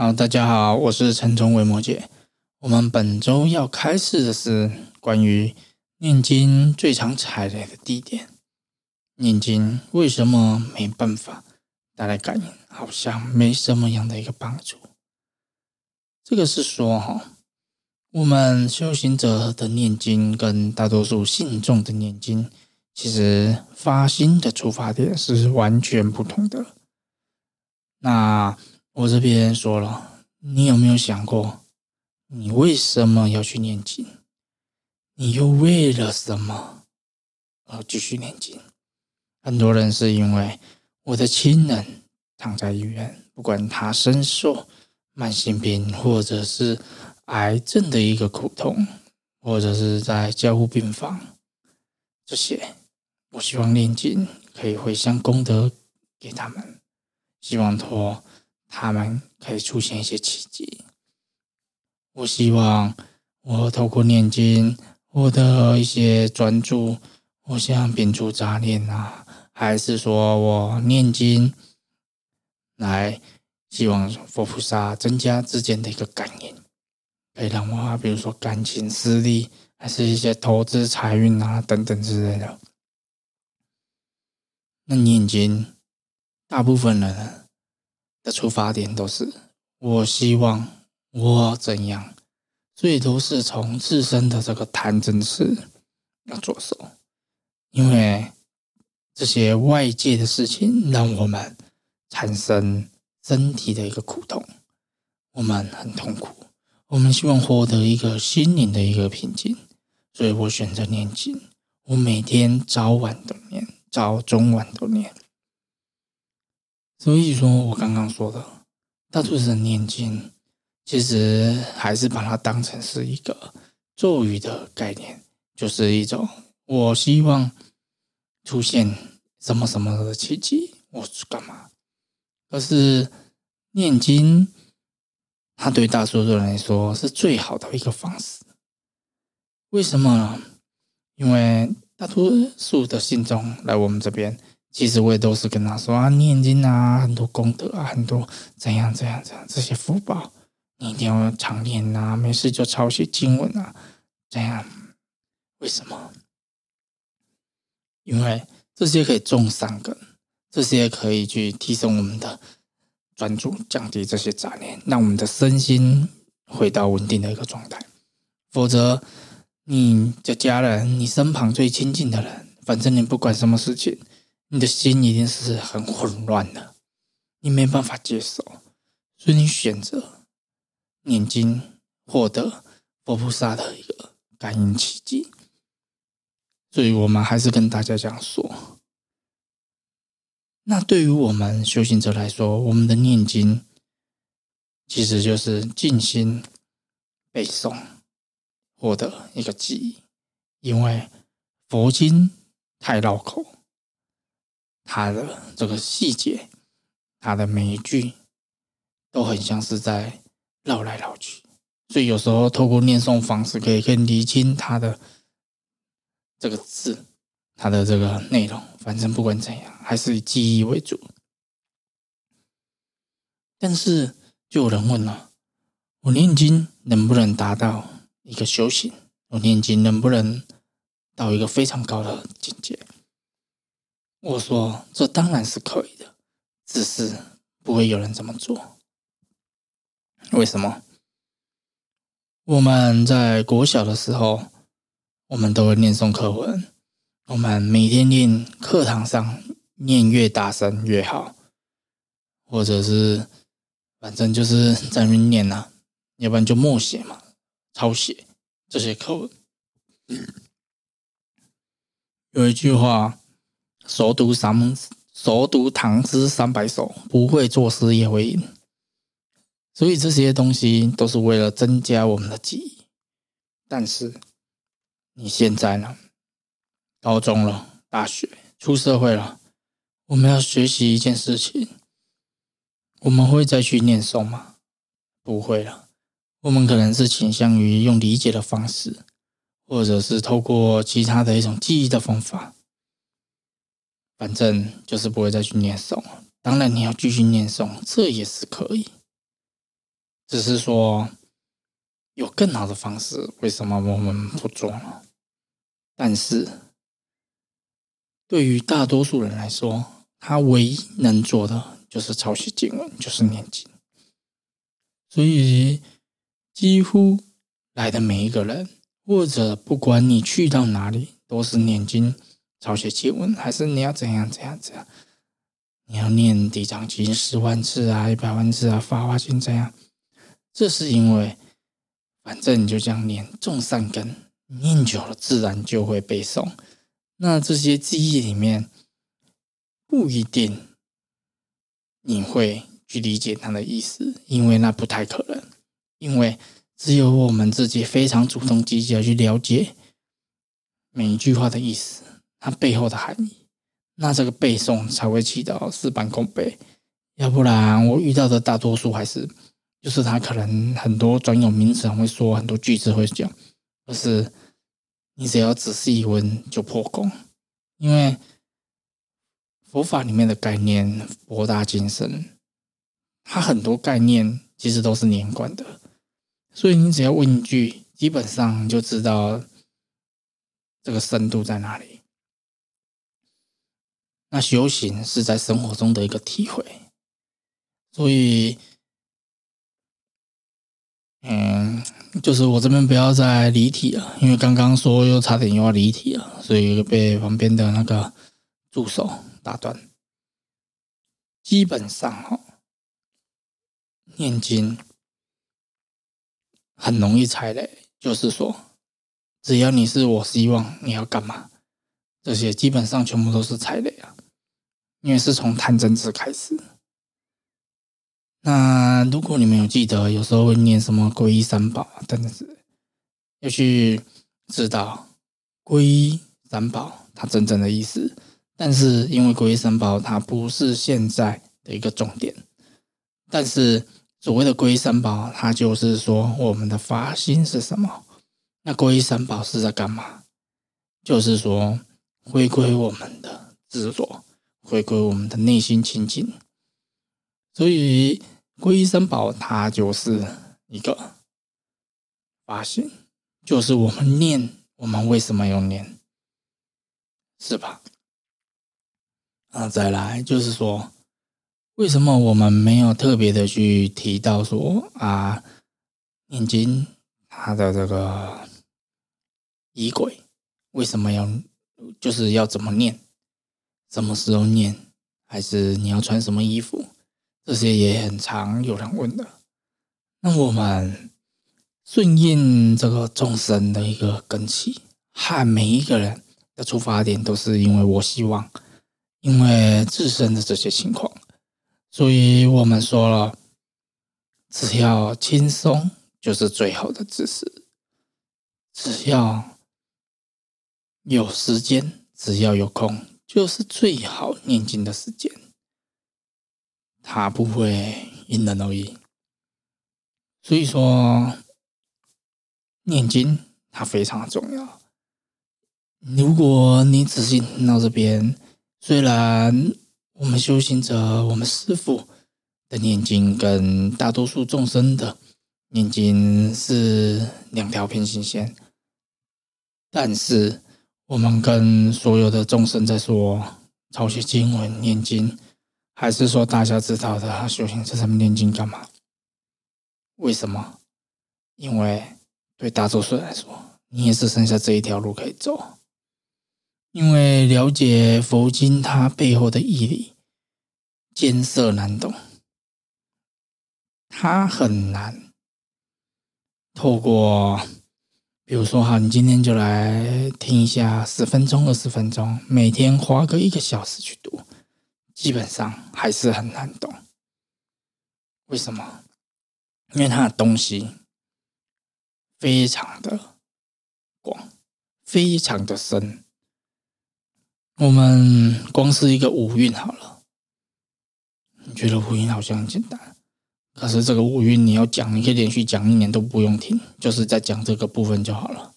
好，大家好，我是陈忠维摩姐。我们本周要开始的是关于念经最常踩雷的地点。念经为什么没办法带来感应？好像没什么样的一个帮助。这个是说哈，我们修行者的念经跟大多数信众的念经，其实发心的出发点是完全不同的。那我这边说了，你有没有想过，你为什么要去念经？你又为了什么而继续念经？很多人是因为我的亲人躺在医院，不管他身受慢性病，或者是癌症的一个苦痛，或者是在加护病房，这些，我希望念经可以回向功德给他们。希望托他们可以出现一些奇迹。我希望我透过念经获得一些专注，我想摒除杂念啊，还是说我念经来希望佛菩萨增加之间的一个感应，可以让我比如说感情、私利，还是一些投资、财运啊等等之类的。那念经。大部分人的出发点都是我希望我怎样，所以都是从自身的这个贪嗔痴要着手，因为这些外界的事情让我们产生身体的一个苦痛，我们很痛苦，我们希望获得一个心灵的一个平静，所以我选择念经，我每天早晚都念，早中晚都念。所以说，我刚刚说的，大多数人念经，其实还是把它当成是一个咒语的概念，就是一种我希望出现什么什么的奇迹，我干嘛？可是念经，它对大多数人来说是最好的一个方式。为什么呢？因为大多数的信众来我们这边。其实我也都是跟他说啊，念经啊，很多功德啊，很多怎样怎样怎样这些福报，你一定要常念啊，没事就抄写经文啊，这样为什么？因为这些可以种善根，这些可以去提升我们的专注，降低这些杂念，让我们的身心回到稳定的一个状态。否则，你的家人，你身旁最亲近的人，反正你不管什么事情。你的心一定是很混乱的，你没办法接受，所以你选择念经，获得佛菩萨的一个感应奇迹。所以我们还是跟大家这样说。那对于我们修行者来说，我们的念经其实就是静心背诵，获得一个记忆，因为佛经太绕口。他的这个细节，他的每一句都很像是在绕来绕去，所以有时候透过念诵方式，可以更理清他的这个字，他的这个内容。反正不管怎样，还是以记忆为主。但是就有人问了：我念经能不能达到一个修行？我念经能不能到一个非常高的境界？我说：“这当然是可以的，只是不会有人这么做。为什么？我们在国小的时候，我们都会念诵课文。我们每天念，课堂上念越大声越好，或者是反正就是在那念呐，要不然就默写嘛，抄写这些课文。有一句话。”熟读三熟读唐诗三百首，不会作诗也会吟。所以这些东西都是为了增加我们的记忆。但是你现在呢？高中了，大学，出社会了，我们要学习一件事情，我们会再去念诵吗？不会了。我们可能是倾向于用理解的方式，或者是透过其他的一种记忆的方法。反正就是不会再去念诵了，当然你要继续念诵，这也是可以。只是说有更好的方式，为什么我们不做呢？但是对于大多数人来说，他唯一能做的就是抄写经文，就是念经。所以几乎来的每一个人，或者不管你去到哪里，都是念经、抄写经文，还是你要怎样怎样怎样？你要念地藏经十万次啊，一百万次啊，法华经这样？这是因为，反正你就这样念，种善根。念久了，自然就会背诵。那这些记忆里面，不一定你会去理解它的意思，因为那不太可能。因为只有我们自己非常主动积极的去了解每一句话的意思，它背后的含义，那这个背诵才会起到事半功倍。要不然，我遇到的大多数还是，就是他可能很多专有名词会说，很多句子会讲。可是你只要仔细一问就破功，因为佛法里面的概念博大精深，它很多概念其实都是连贯的，所以你只要问一句，基本上就知道这个深度在哪里。那修行是在生活中的一个体会，所以。嗯，就是我这边不要再离题了，因为刚刚说又差点又要离题了，所以被旁边的那个助手打断。基本上哈，念经很容易踩雷，就是说，只要你是我希望你要干嘛，这些基本上全部都是踩雷啊，因为是从贪嗔痴开始。那如果你们有记得，有时候会念什么皈依三宝真的是，要去知道皈依三宝它真正的意思。但是因为皈依三宝它不是现在的一个重点，但是所谓的皈依三宝，它就是说我们的发心是什么？那皈依三宝是在干嘛？就是说回归我们的自我，回归我们的内心清净。所以，皈依三宝，它就是一个发心，就是我们念，我们为什么要念，是吧？啊，再来就是说，为什么我们没有特别的去提到说啊，念经它的这个仪轨，为什么要就是要怎么念，什么时候念，还是你要穿什么衣服？这些也很常有人问的。那我们顺应这个众生的一个根气，和每一个人的出发点都是因为我希望，因为自身的这些情况，所以我们说了，只要轻松就是最好的姿势，只要有时间，只要有空，就是最好念经的时间。它不会因人而异，所以说念经它非常重要。如果你仔细听到这边，虽然我们修行者、我们师父的念经跟大多数众生的念经是两条平行线，但是我们跟所有的众生在说抄写经文、念经。还是说大家知道的修行在上面念经干嘛？为什么？因为对大多数来说，你也只剩下这一条路可以走。因为了解佛经它背后的义理，艰涩难懂，它很难透过，比如说哈，你今天就来听一下十分钟、二十分钟，每天花个一个小时去读。基本上还是很难懂，为什么？因为它的东西非常的广，非常的深。我们光是一个五蕴好了，你觉得五蕴好像很简单，可是这个五蕴你要讲，你可以连续讲一年都不用停，就是在讲这个部分就好了。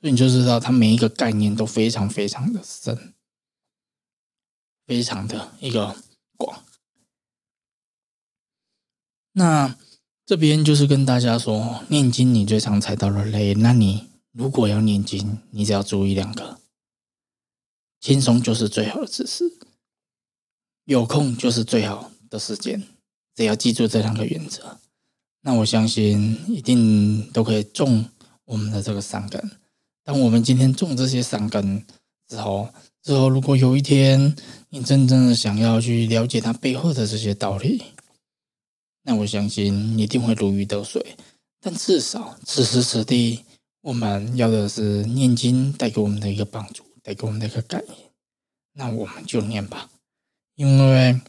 所以你就知道，它每一个概念都非常非常的深。非常的一个广，那这边就是跟大家说，念经你最常踩到的雷，那你如果要念经，你只要注意两个：轻松就是最好的姿势，有空就是最好的时间。只要记住这两个原则，那我相信一定都可以种我们的这个善根。当我们今天种这些善根之后，之后如果有一天你真正的想要去了解它背后的这些道理，那我相信一定会如鱼得水，但至少此时此地，我们要的是念经带给我们的一个帮助，带给我们的一个感应。那我们就念吧，因为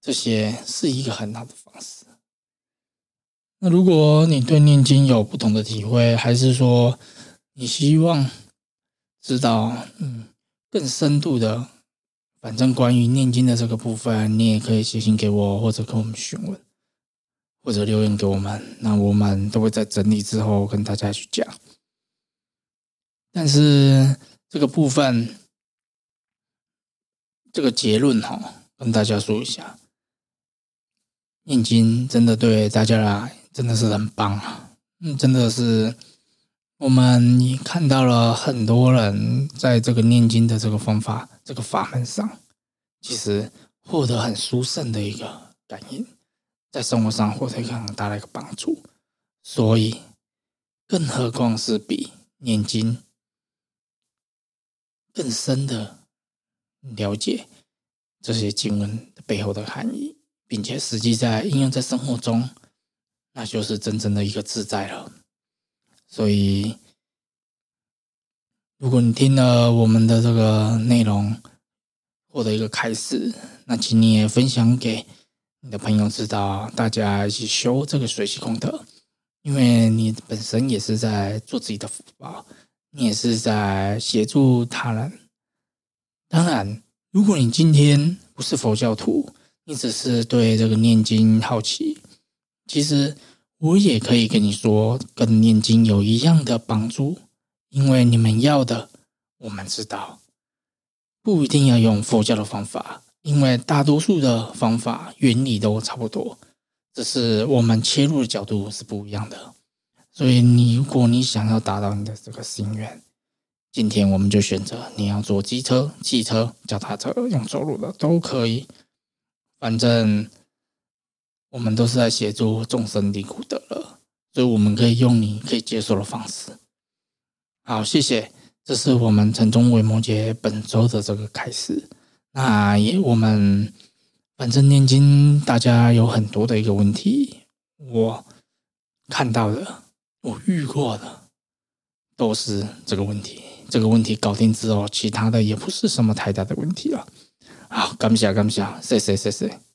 这些是一个很好的方式。那如果你对念经有不同的体会，还是说你希望知道嗯更深度的？反正关于念经的这个部分，你也可以写信给我，或者跟我们询问，或者留言给我们，那我们都会在整理之后跟大家去讲。但是这个部分，这个结论哈，跟大家说一下，念经真的对大家来真的是很棒啊，嗯，真的是。我们看到了很多人在这个念经的这个方法、这个法门上，其实获得很殊胜的一个感应，在生活上获得一个很大的一个帮助。所以，更何况是比念经更深的了解这些经文背后的含义，并且实际在应用在生活中，那就是真正的一个自在了。所以，如果你听了我们的这个内容，获得一个开始，那请你也分享给你的朋友知道，大家一起修这个水洗功德，因为你本身也是在做自己的福报，你也是在协助他人。当然，如果你今天不是佛教徒，你只是对这个念经好奇，其实。我也可以跟你说，跟念经有一样的帮助，因为你们要的，我们知道，不一定要用佛教的方法，因为大多数的方法原理都差不多，只是我们切入的角度是不一样的。所以，你如果你想要达到你的这个心愿，今天我们就选择你要坐机车、汽车、脚踏车，用走路的都可以，反正。我们都是在协助众生离苦得乐，所以我们可以用你可以接受的方式。好，谢谢，这是我们城中维摩羯本周的这个开始。那也我们反正念经，大家有很多的一个问题，我看到的，我遇过的都是这个问题。这个问题搞定之后，其他的也不是什么太大的问题了。好，感谢感谢，谢谢谢谢。